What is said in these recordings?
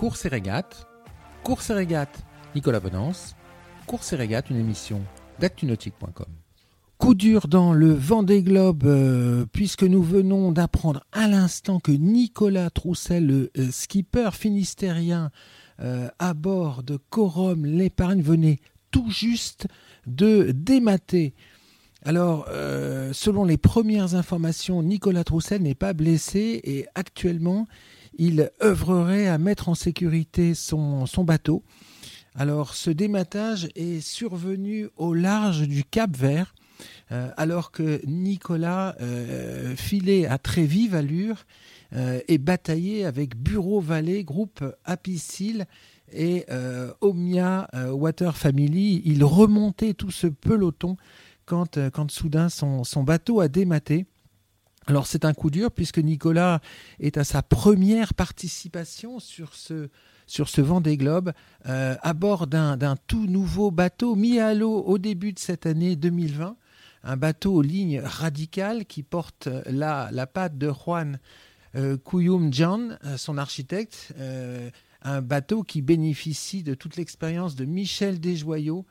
Course et régate, Course et régate, Nicolas Bonance, Course et régate, une émission d'actunautique.com. Coup dur dans le Vendée Globe, euh, puisque nous venons d'apprendre à l'instant que Nicolas Troussel, le euh, skipper finistérien euh, à bord de Corum l'épargne, venait tout juste de démater. Alors, selon les premières informations, Nicolas Troussel n'est pas blessé et actuellement, il œuvrerait à mettre en sécurité son, bateau. Alors, ce dématage est survenu au large du Cap Vert, euh, alors que Nicolas euh, filait à très vive allure euh, et bataillait avec Bureau Vallée, groupe Apicil et Omnia Water Family. Il remontait tout ce peloton quand, soudain son bateau a dématé. Alors c'est un coup dur puisque Nicolas est à sa première participation sur ce, sur ce Vendée Globe à bord d'un tout nouveau bateau mis à l'eau au début de cette année 2020 un bateau aux lignes radicales qui porte la, la patte de Juan euh, euh, son architecte, euh, un bateau qui bénéficie de toute l'expérience de Michel Desjoyaux,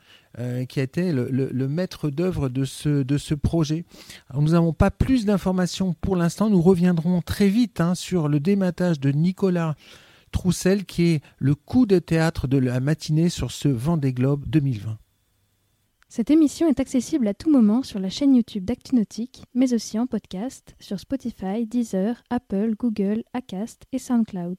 qui a été le, maître d'œuvre de ce, de ce projet. nous n'avons pas plus d'informations pour l'instant, nous reviendrons très vite hein, sur le dématage de Nicolas Troussel, qui est le coup de théâtre de la matinée sur ce Vendée Globe 2020. Cette émission est accessible à tout moment sur la chaîne YouTube d'ActuNautique, mais aussi en podcast sur Spotify, Deezer, Apple, Google, Acast et SoundCloud.